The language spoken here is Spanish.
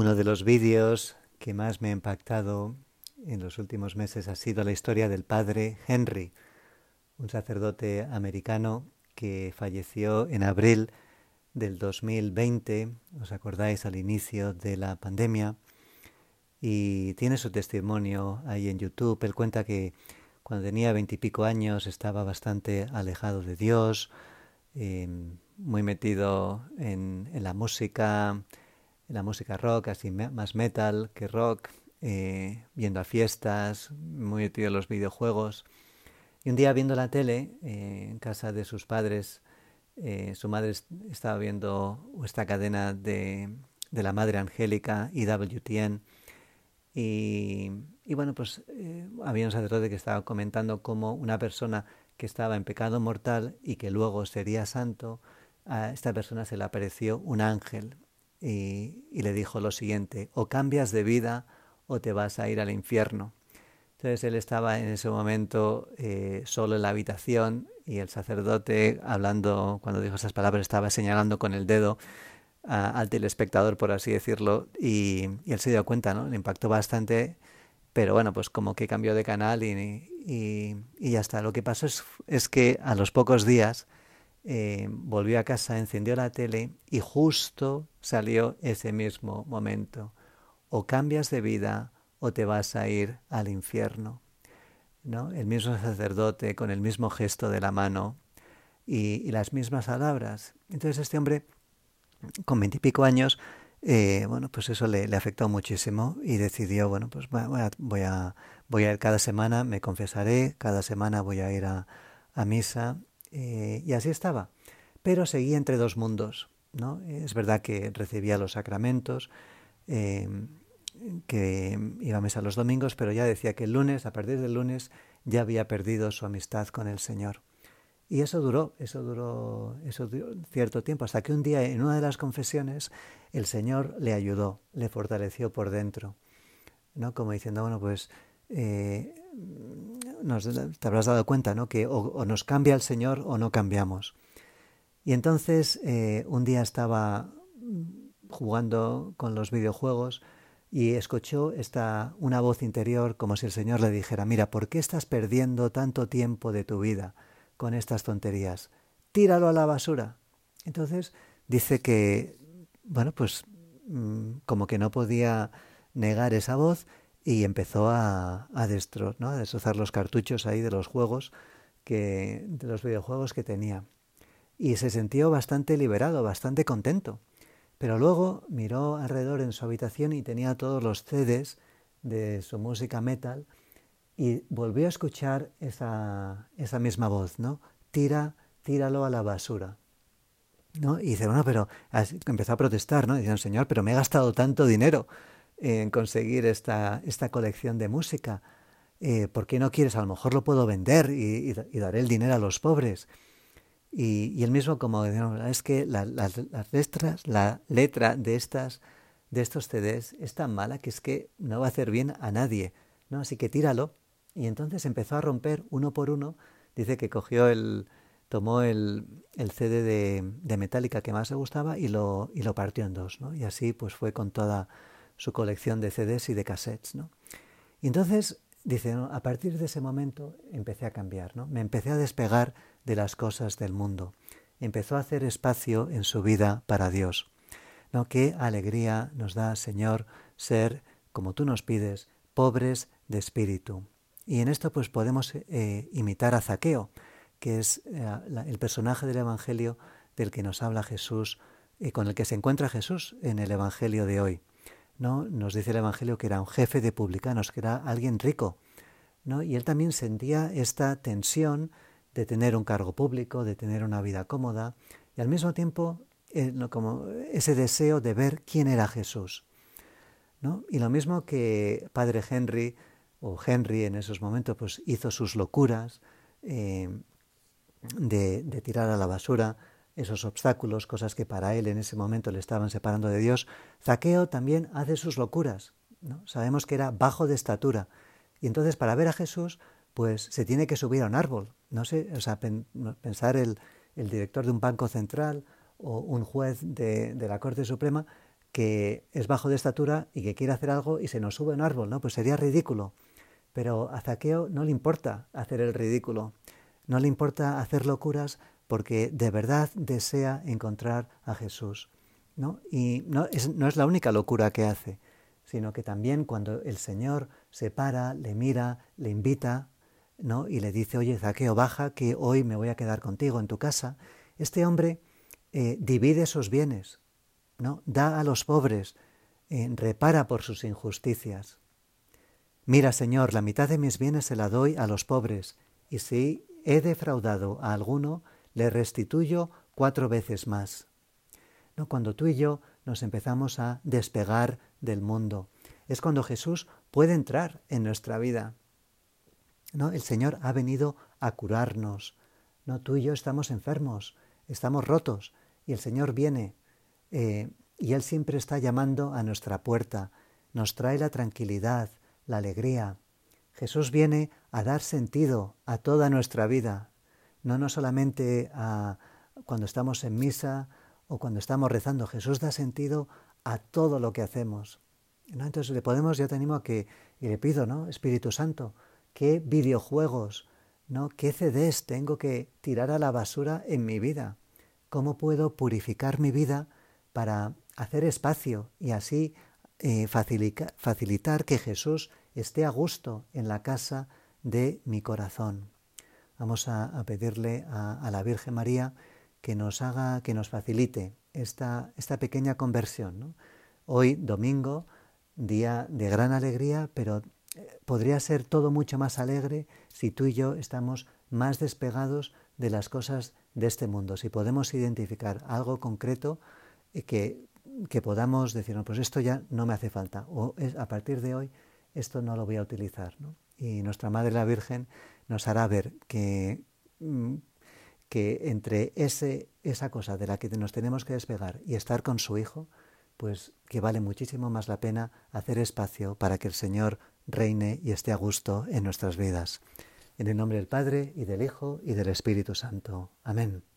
Uno de los vídeos que más me ha impactado en los últimos meses ha sido la historia del padre Henry, un sacerdote americano que falleció en abril del 2020, os acordáis al inicio de la pandemia, y tiene su testimonio ahí en YouTube. Él cuenta que cuando tenía veintipico años estaba bastante alejado de Dios, em, muy metido en, la música, la música rock, así más metal que rock, eh, viendo a fiestas, muy metido en los videojuegos. Y un día viendo la tele eh, en casa de sus padres, eh, su madre estaba viendo esta cadena de, de la Madre Angélica, IWTN, y, y bueno, pues había un sacerdote que estaba comentando cómo una persona que estaba en pecado mortal y que luego sería santo, a esta persona se le apareció un ángel y, le dijo lo siguiente, o cambias de vida o te vas a ir al infierno. Entonces él estaba en ese momento eh, solo en la habitación y el sacerdote, hablando, cuando dijo esas palabras, estaba señalando con el dedo al telespectador, por así decirlo, y, él se dio cuenta, ¿no? Le impactó bastante, pero bueno, pues como que cambió de canal y, y, y ya está. Lo que pasó es, es que a los pocos días eh, volvió a casa, encendió la tele y justo salió ese mismo momento o cambias de vida o te vas a ir al infierno. ¿no? El mismo sacerdote con el mismo gesto de la mano y, las mismas palabras. Entonces este hombre, con veintipico años, eh, bueno, pues eso le, afectó muchísimo y decidió, bueno, pues voy a, voy a, voy a ir cada semana, me confesaré, cada semana voy a ir a, misa eh, y así estaba. Pero seguía entre dos mundos, ¿no? Es verdad que recibía los sacramentos, eh, que iba a misa los domingos, pero ya decía que el lunes, a partir del lunes, ya había perdido su amistad con el Señor. Y eso duró, eso duró, eso cierto tiempo, hasta que un día en una de las confesiones el Señor le ayudó, le fortaleció por dentro, ¿no? Como diciendo, bueno, pues eh, te habrás dado cuenta, ¿no? Que o, nos cambia el Señor o no cambiamos. Y entonces eh, un día estaba jugando con los videojuegos, y escuchó esta una voz interior como si el Señor le dijera, mira, ¿por qué estás perdiendo tanto tiempo de tu vida con estas tonterías? Tíralo a la basura. Entonces dice que, bueno, pues mm, como que no podía negar esa voz y empezó a, a, a destrozar los cartuchos ahí de los juegos, que, de los videojuegos que tenía. Y se sintió bastante liberado, bastante contento. Pero luego miró alrededor en su habitación y tenía todos los CDs de su música metal y volvió a escuchar esa, esa misma voz, ¿no? Tira, tíralo a la basura. ¿No? Y dice, bueno, pero empezó a protestar, ¿no? Diciendo, Señor, pero me he gastado tanto dinero en conseguir esta, esta colección de música. Eh, ¿Por qué no quieres? A lo mejor lo puedo vender y, y daré el dinero a los pobres. Y, y él mismo como es que la, las letras, la letra de estas de estos CDs es tan mala que es que no va a hacer bien a nadie, ¿no? Así que tíralo. Y entonces empezó a romper uno por uno. Dice que cogió el, tomó el, el CD de, de Metallica que más le gustaba y lo, y lo partió en dos, ¿no? Y así pues fue con toda su colección de CDs y de cassettes, ¿no? Y entonces dice, a partir de ese momento empecé a cambiar, ¿no? Me empecé a despegar de las cosas del mundo. Empezó a hacer espacio en su vida para Dios. ¿No? Qué alegría nos da, Señor, ser, como tú nos pides, pobres de espíritu. Y en esto pues podemos eh, imitar a Zaqueo, que es eh, el personaje del Evangelio del que nos habla Jesús y con el que se encuentra Jesús en el Evangelio de hoy. ¿No? Nos dice el Evangelio que era un jefe de publicanos, que era alguien rico. ¿no? Y él también sentía esta tensión de tener un cargo público, de tener una vida cómoda y al mismo tiempo eh, como ese deseo de ver quién era Jesús. ¿no? Y lo mismo que Padre Henry, o Henry en esos momentos, pues hizo sus locuras eh, de, de tirar a la basura esos obstáculos, cosas que para él en ese momento le estaban separando de Dios. Zaqueo también hace sus locuras. ¿no? Sabemos que era bajo de estatura. Y entonces para ver a Jesús pues se tiene que subir a un árbol. No sé, o sea, pensar el, director de un banco central o un juez de, la Corte Suprema que es bajo de estatura y que quiere hacer algo y se nos sube a un árbol, ¿no? Pues sería ridículo. Pero a Zaqueo no le importa hacer el ridículo, no le importa hacer locuras porque de verdad desea encontrar a Jesús. ¿no? Y no es, no es la única locura que hace, sino que también cuando el Señor se para, le mira, le invita, ¿no? y le dice, oye, Zaqueo, baja, que hoy me voy a quedar contigo en tu casa, este hombre eh, divide sus bienes, ¿no? da a los pobres, eh, repara por sus injusticias. Mira, Señor, la mitad de mis bienes se la doy a los pobres, y si he defraudado a alguno, le restituyo cuatro veces más. ¿No? Cuando tú y yo nos empezamos a despegar del mundo, es cuando Jesús puede entrar en nuestra vida. ¿No? El Señor ha venido a curarnos. No, tú y yo estamos enfermos, estamos rotos, y el Señor viene, eh, y Él siempre está llamando a nuestra puerta, nos trae la tranquilidad, la alegría. Jesús viene a dar sentido a toda nuestra vida, no, no solamente a cuando estamos en misa o cuando estamos rezando. Jesús da sentido a todo lo que hacemos. ¿no? Entonces le podemos, ya te animo a que, y le pido, ¿no? Espíritu Santo, ¿qué videojuegos, ¿no? qué CDs tengo que tirar a la basura en mi vida? ¿Cómo puedo purificar mi vida para hacer espacio y así eh, facilitar que Jesús esté a gusto en la casa de mi corazón? Vamos a, pedirle a, la Virgen María que nos haga, que nos facilite esta, esta pequeña conversión. Hoy, domingo, día de gran alegría, pero eh, podría ser todo mucho más alegre si tú y yo estamos más despegados de las cosas de este mundo, si podemos identificar algo concreto eh, que, que podamos decir, no, pues esto ya no me hace falta, o a partir de hoy esto no lo voy a utilizar. Y nuestra Madre la Virgen nos hará ver que, mm, que entre ese, esa cosa de la que nos tenemos que despegar y estar con su Hijo, pues que vale muchísimo más la pena hacer espacio para que el Señor reine y esté a gusto en nuestras vidas. En el nombre del Padre y del Hijo y del Espíritu Santo. Amén.